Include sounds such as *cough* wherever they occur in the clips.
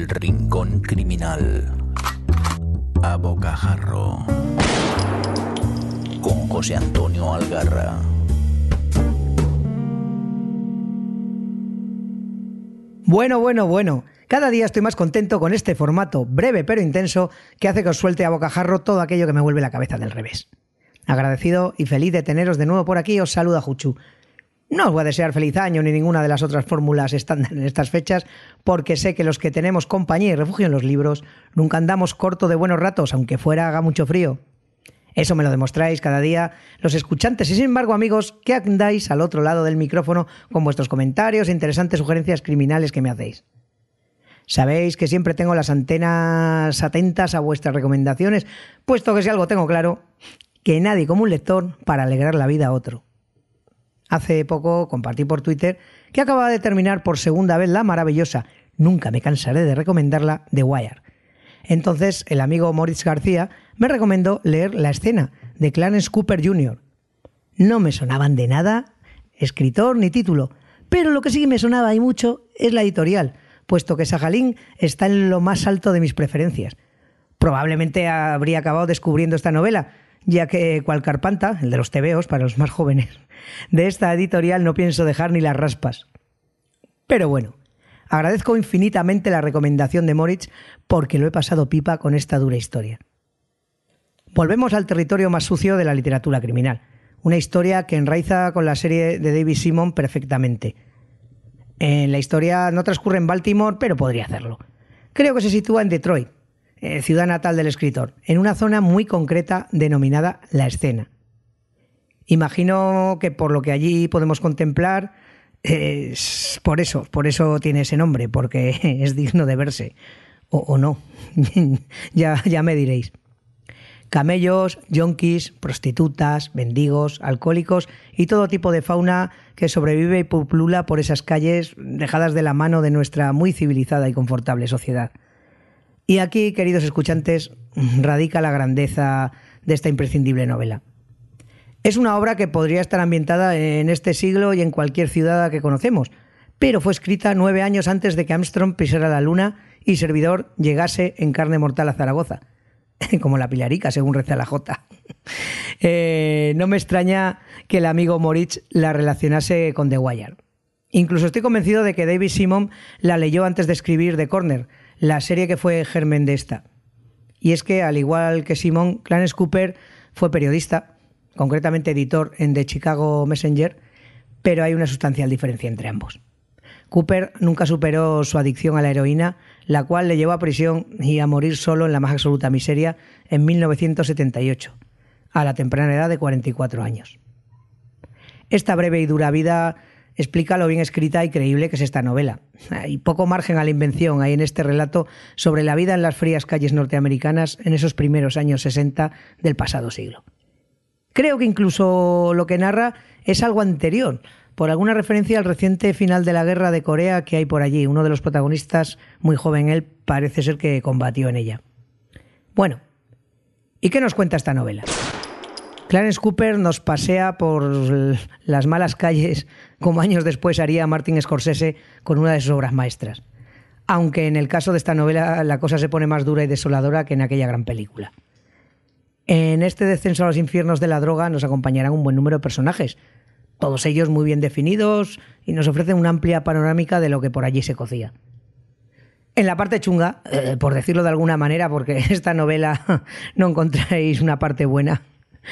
El Rincón Criminal. A Bocajarro. Con José Antonio Algarra. Bueno, bueno, bueno. Cada día estoy más contento con este formato breve pero intenso que hace que os suelte a bocajarro todo aquello que me vuelve la cabeza del revés. Agradecido y feliz de teneros de nuevo por aquí, os saluda Juchu. No os voy a desear feliz año ni ninguna de las otras fórmulas estándar en estas fechas, porque sé que los que tenemos compañía y refugio en los libros nunca andamos corto de buenos ratos, aunque fuera haga mucho frío. Eso me lo demostráis cada día los escuchantes y sin embargo amigos que andáis al otro lado del micrófono con vuestros comentarios e interesantes sugerencias criminales que me hacéis. Sabéis que siempre tengo las antenas atentas a vuestras recomendaciones, puesto que si algo tengo claro, que nadie como un lector para alegrar la vida a otro. Hace poco compartí por Twitter que acababa de terminar por segunda vez la maravillosa, nunca me cansaré de recomendarla, The Wire. Entonces el amigo Moritz García me recomendó leer La escena de Clarence Cooper Jr. No me sonaban de nada escritor ni título, pero lo que sí me sonaba y mucho es la editorial, puesto que Sajalín está en lo más alto de mis preferencias. Probablemente habría acabado descubriendo esta novela, ya que cual Carpanta, el de los tebeos para los más jóvenes, de esta editorial no pienso dejar ni las raspas. Pero bueno, agradezco infinitamente la recomendación de Moritz porque lo he pasado pipa con esta dura historia. Volvemos al territorio más sucio de la literatura criminal, una historia que enraiza con la serie de David Simon perfectamente. En la historia no transcurre en Baltimore, pero podría hacerlo. Creo que se sitúa en Detroit, eh, ciudad natal del escritor, en una zona muy concreta denominada La Escena. Imagino que por lo que allí podemos contemplar, es por eso, por eso tiene ese nombre, porque *laughs* es digno de verse. O, no, *laughs* ya, ya me diréis. Camellos, yonkis, prostitutas, mendigos, alcohólicos y todo tipo de fauna que sobrevive y pulula por esas calles dejadas de la mano de nuestra muy civilizada y confortable sociedad. Y aquí, queridos escuchantes, radica la grandeza de esta imprescindible novela. Es una obra que podría estar ambientada en este siglo y en cualquier ciudad que conocemos, pero fue escrita nueve años antes de que Armstrong pisara la luna y Servidor llegase en carne mortal a Zaragoza, *laughs* como la pilarica, según reza la Jota. *laughs* Eh, no me extraña que el amigo Moritz la relacionase con The Wire. Incluso estoy convencido de que David Simon la leyó antes de escribir The Corner, la serie que fue germen de esta. Y es que, al igual que Simon, Clarence Cooper fue periodista, concretamente editor en The Chicago Messenger, pero hay una sustancial diferencia entre ambos. Cooper nunca superó su adicción a la heroína, la cual le llevó a prisión y a morir solo en la más absoluta miseria en 1978, a la temprana edad de 44 años. Esta breve y dura vida explica lo bien escrita y creíble que es esta novela. Hay poco margen a la invención hay en este relato sobre la vida en las frías calles norteamericanas en esos primeros años 60 del pasado siglo. Creo que incluso lo que narra es algo anterior, por alguna referencia al reciente final de la guerra de Corea que hay por allí. Uno de los protagonistas, muy joven él, parece ser que combatió en ella. Bueno, ¿y qué nos cuenta esta novela? Clarence Cooper nos pasea por las malas calles como años después haría Martin Scorsese con una de sus obras maestras. Aunque en el caso de esta novela la cosa se pone más dura y desoladora que en aquella gran película. En este descenso a los infiernos de la droga nos acompañarán un buen número de personajes, todos ellos muy bien definidos y nos ofrecen una amplia panorámica de lo que por allí se cocía. En la parte chunga, eh, por decirlo de alguna manera, porque *laughs* esta novela *laughs* no encontráis una parte buena,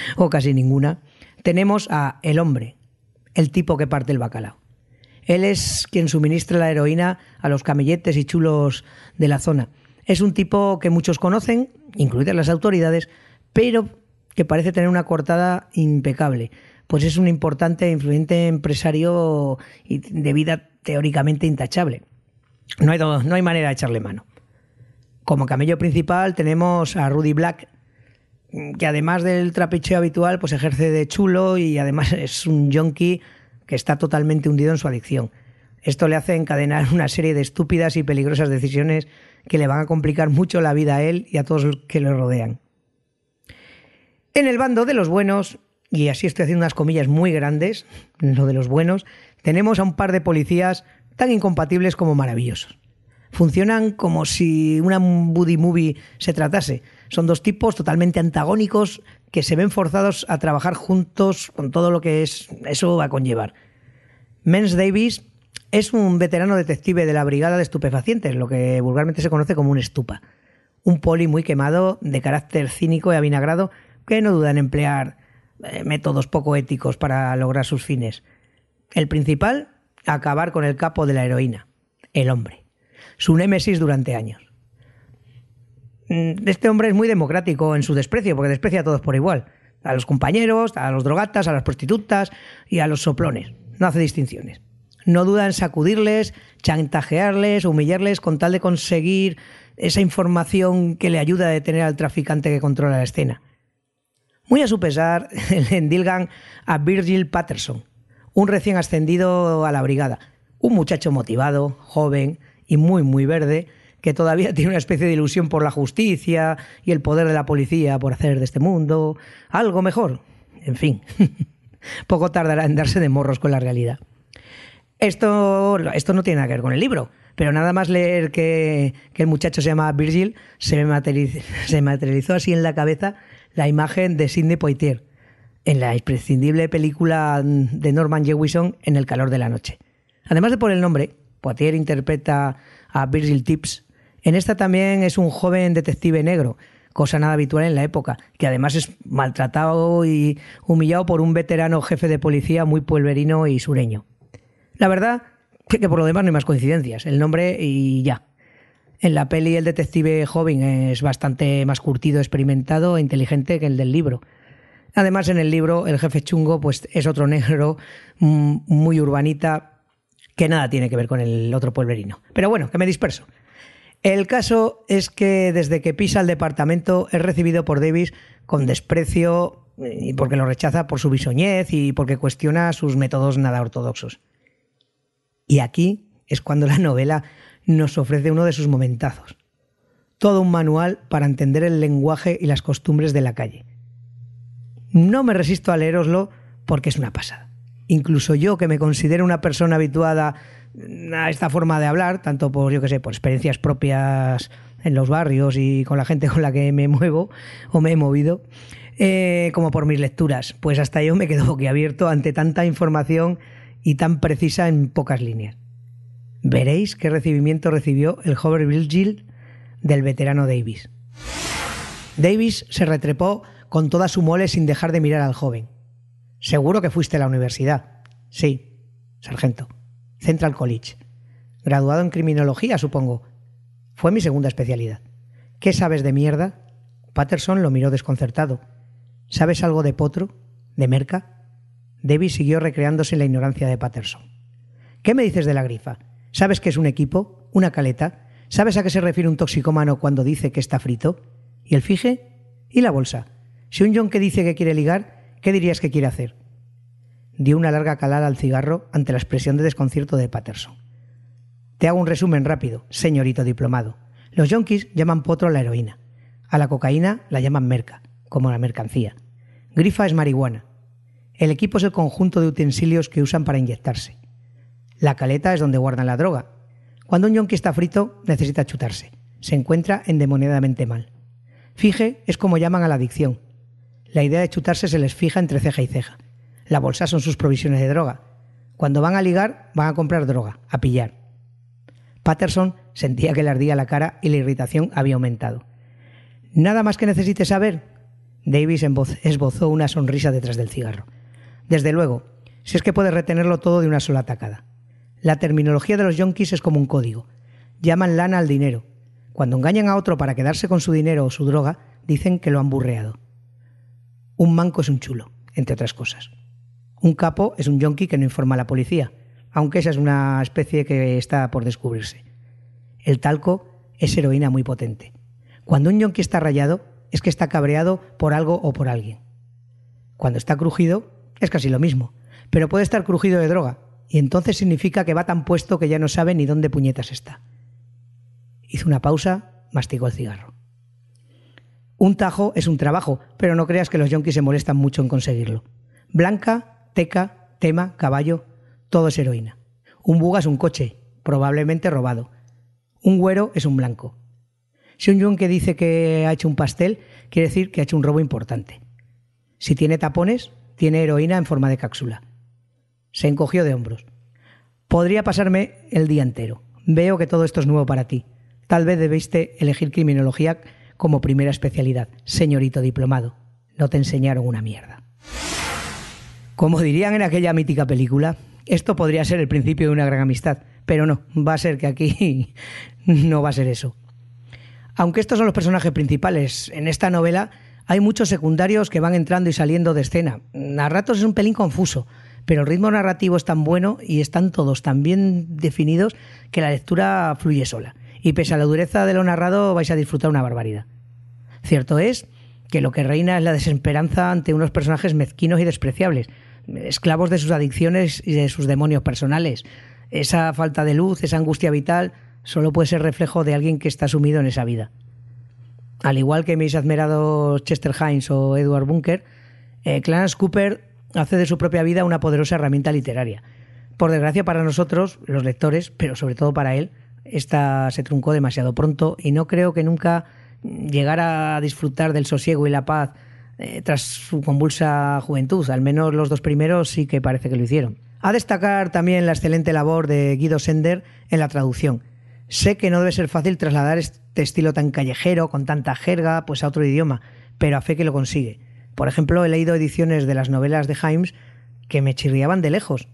*laughs* o casi ninguna, tenemos a el hombre, el tipo que parte el bacalao. Él es quien suministra la heroína a los camelletes y chulos de la zona. Es un tipo que muchos conocen, incluidas las autoridades, pero que parece tener una cortada impecable, pues es un importante e influyente empresario de vida teóricamente intachable. No hay, no hay manera de echarle mano. Como camello principal tenemos a Rudy Black, que además del trapicheo habitual, pues ejerce de chulo y además *laughs* es un junkie que está totalmente hundido en su adicción. Esto le hace encadenar una serie de estúpidas y peligrosas decisiones que le van a complicar mucho la vida a él y a todos los que le rodean. En el bando de los buenos, y así estoy haciendo unas comillas muy grandes, lo de los buenos, tenemos a un par de policías tan incompatibles como maravillosos. Funcionan como si una buddy movie se tratase. Son dos tipos totalmente antagónicos que se ven forzados a trabajar juntos con todo lo que es, eso va a conllevar. Mens Davis es un veterano detective de la Brigada de Estupefacientes, lo que vulgarmente se conoce como un estupa. Un poli muy quemado, de carácter cínico y avinagrado, que no duda en emplear eh, métodos poco éticos para lograr sus fines. El principal, acabar con el capo de la heroína, el hombre. Su némesis durante años. Mm, este hombre es muy democrático en su desprecio, porque desprecia a todos por igual. A los compañeros, a los drogatas, a las prostitutas y a los soplones. No hace distinciones. No duda en sacudirles, chantajearles, humillarles con tal de conseguir esa información que le ayuda a detener al traficante que controla la escena. Muy a su pesar, *laughs* le endilgan a Virgil Patterson, un recién ascendido a la brigada, un muchacho motivado, joven y muy, muy verde, que todavía *laughs* tiene una especie de ilusión por la justicia y el poder de la policía por hacer de este mundo algo mejor. En fin, *laughs* poco tardará en darse de morros con la realidad. Esto, esto no tiene nada que ver con el libro, pero nada más leer que, el muchacho se llama Virgil, se me, materializó, *laughs* se materializó así en la cabeza la imagen de Sidney Poitier en la imprescindible película de Norman Jewison En el calor de la noche. Además de por el nombre, Poitier interpreta a Virgil Tips. En esta también es un joven detective negro, cosa nada habitual en la época, que además es maltratado y humillado por un veterano jefe de policía muy pueblerino y sureño. La verdad que, que por lo demás no hay más coincidencias, el nombre y ya. En la peli el detective joven es bastante más curtido, experimentado e inteligente que el del libro. Además, en el libro, el jefe chungo pues, es otro negro mm, muy urbanita que nada tiene que ver con el otro pueblerino. Pero bueno, que me disperso. El caso es que desde que pisa el departamento es recibido por Davis con desprecio y porque lo rechaza por su bisoñez y porque cuestiona sus métodos nada ortodoxos. Y aquí es cuando la novela nos ofrece uno de sus momentazos. Todo un manual para entender el lenguaje y las costumbres de la calle. No me resisto a leeroslo porque es una pasada. Incluso yo, que me considero una persona habituada a esta forma de hablar, tanto por, yo que sé, por experiencias propias en los barrios y con la gente con la que me *laughs* muevo o me he movido, eh, como por mis lecturas. Pues hasta yo me quedo boquiabierto ante tanta información y tan precisa en pocas líneas. Veréis qué recibimiento recibió el joven Virgil del veterano Davis. Davis se retrepó con toda su mole sin dejar de mirar al joven. Seguro que fuiste a la universidad. Sí, sargento. Central College. Graduado en criminología, supongo. Fue mi segunda especialidad. ¿Qué sabes de mierda? Patterson lo miró desconcertado. ¿Sabes algo de potro? ¿De merca? Davis siguió recreándose en la ignorancia de Patterson. ¿Qué me dices de la grifa? ¿Sabes qué es un equipo? ¿Una caleta? ¿Sabes a qué se refiere un toxicómano cuando dice que está frito? ¿Y el fije? ¿Y la bolsa? Si un John que dice que quiere ligar, ¿qué dirías que quiere hacer? Dio una larga calada al cigarro ante la expresión de desconcierto de Patterson. Te hago un resumen rápido, señorito diplomado. Los yonkis llaman potro a la heroína. A la cocaína la llaman merca, como la mercancía. Grifa es marihuana. El equipo es el conjunto de utensilios que usan para inyectarse. La caleta es donde guardan la droga. Cuando un yonki está frito, necesita chutarse. Se encuentra endemoniadamente mal. Fije es como llaman a la adicción. La idea de chutarse se les fija entre ceja y ceja. La bolsa son sus provisiones de droga. Cuando van a ligar, van a comprar droga, a pillar. Patterson sentía que le ardía la cara y la irritación había aumentado. ¿Nada más que necesite saber? Davis esbozó una sonrisa detrás del cigarro. Desde luego, si es que puede retenerlo todo de una sola tacada. La terminología de los yonkis es como un código. Llaman lana al dinero. Cuando engañan a otro para quedarse con su dinero o su droga, dicen que lo han burreado. Un manco es un chulo, entre otras cosas. Un capo es un yonki que no informa a la policía, aunque esa es una especie que está por descubrirse. El talco es heroína muy potente. Cuando un yonki está rayado, es que está cabreado por algo o por alguien. Cuando está crujido, es casi lo mismo, pero puede estar crujido de droga, y entonces significa que va tan puesto que ya no sabe ni dónde puñetas está. Hizo una pausa, masticó el cigarro. Un tajo es un trabajo, pero no creas que los yonkis se molestan mucho en conseguirlo. Blanca, teca, tema, caballo, todo es heroína. Un buga es un coche, probablemente robado. Un güero es un blanco. Si un yunque dice que ha hecho un pastel, quiere decir que ha hecho un robo importante. Si tiene tapones, tiene heroína en forma de cápsula. Se encogió de hombros. Podría pasarme el día entero. Veo que todo esto es nuevo para ti. Tal vez debiste elegir criminología como primera especialidad, señorito diplomado. No te enseñaron una mierda. Como dirían en aquella mítica película, esto podría ser el principio de una gran amistad, pero no, va a ser que aquí *laughs* no va a ser eso. Aunque estos son los personajes principales en esta novela, hay muchos secundarios que van entrando y saliendo de escena. A ratos es un pelín confuso, pero el ritmo narrativo es tan bueno y están todos tan bien definidos que la lectura fluye sola. Y pese a la dureza de lo narrado vais a disfrutar una barbaridad. Cierto es que lo que reina es la desesperanza ante unos personajes mezquinos y despreciables, esclavos de sus adicciones y de sus demonios personales. Esa falta de luz, esa angustia vital, solo puede ser reflejo de alguien que está sumido en esa vida. Al igual que mis admirados Chester Hines o Edward Bunker, eh, Clarence Cooper hace de su propia vida una poderosa herramienta literaria. Por desgracia para nosotros, los lectores, pero sobre todo para él, esta se truncó demasiado pronto y no creo que nunca llegara a disfrutar del sosiego y la paz eh, tras su convulsa juventud. Al menos los dos primeros sí que parece que lo hicieron. A destacar también la excelente labor de Guido Sender en la traducción. Sé que no debe ser fácil trasladar este estilo tan callejero, con tanta jerga, pues a otro idioma, pero a fe que lo consigue. Por ejemplo, he leído ediciones de las novelas de Himes que me chirriaban de lejos.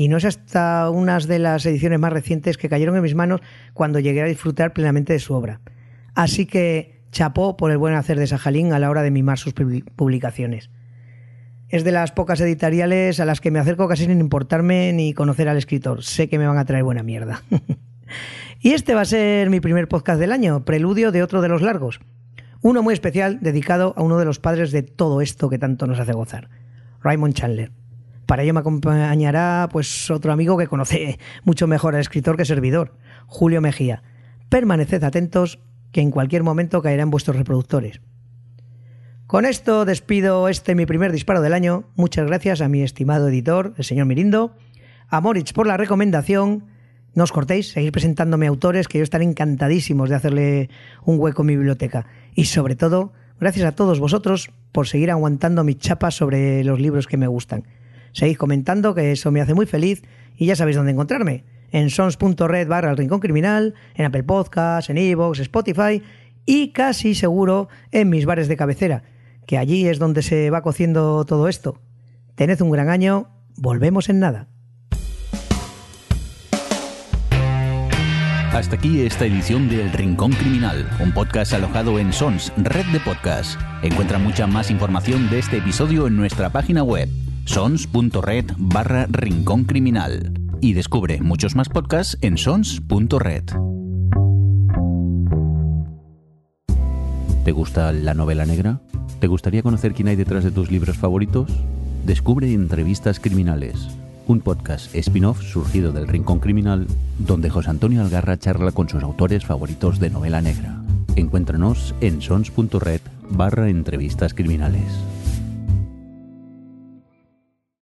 Y no es hasta unas de las ediciones más recientes que cayeron en mis manos cuando llegué a disfrutar plenamente de su obra. Así que chapó por el buen hacer de Sajalín a la hora de mimar sus publicaciones. Es de las pocas editoriales a las que me acerco casi sin importarme ni conocer al escritor. Sé que me van a traer buena mierda. *laughs* y este va a ser mi primer podcast del año, preludio de otro de los largos. Uno muy especial dedicado a uno de los padres de todo esto que tanto nos hace gozar, Raymond Chandler. Para ello me acompañará pues otro amigo que conoce mucho mejor al escritor que servidor, Julio Mejía. Permaneced atentos que en cualquier momento caerá en vuestros reproductores. Con esto despido este mi primer disparo del año. Muchas gracias a mi estimado editor, el señor Mirindo, a Moritz por la recomendación. No os cortéis, seguir presentándome autores que yo estaré encantadísimos de hacerle un hueco en mi biblioteca. Y sobre todo, gracias a todos vosotros por seguir aguantando mis chapas sobre los libros que me gustan. Seguid comentando, que eso me hace muy feliz y ya sabéis dónde encontrarme en sons.red barra el rincón criminal, en Apple Podcasts, en Evox, Spotify y casi seguro en mis bares de cabecera, que allí es donde se va cociendo todo esto. Tened un gran año, volvemos en nada. Hasta aquí esta edición de El Rincón Criminal, un podcast alojado en Sons, red de podcasts. Encuentra mucha más información de este episodio en nuestra página web, sons.red barra Rincón Criminal y descubre muchos más podcasts en sons.red. ¿Te gusta la novela negra? ¿Te gustaría conocer quién hay detrás de tus libros favoritos? Descubre Entrevistas Criminales, un podcast spin-off surgido del Rincón Criminal, donde José Antonio Algarra charla con sus autores favoritos de novela negra. Encuéntranos en sons.red barra entrevistas criminales.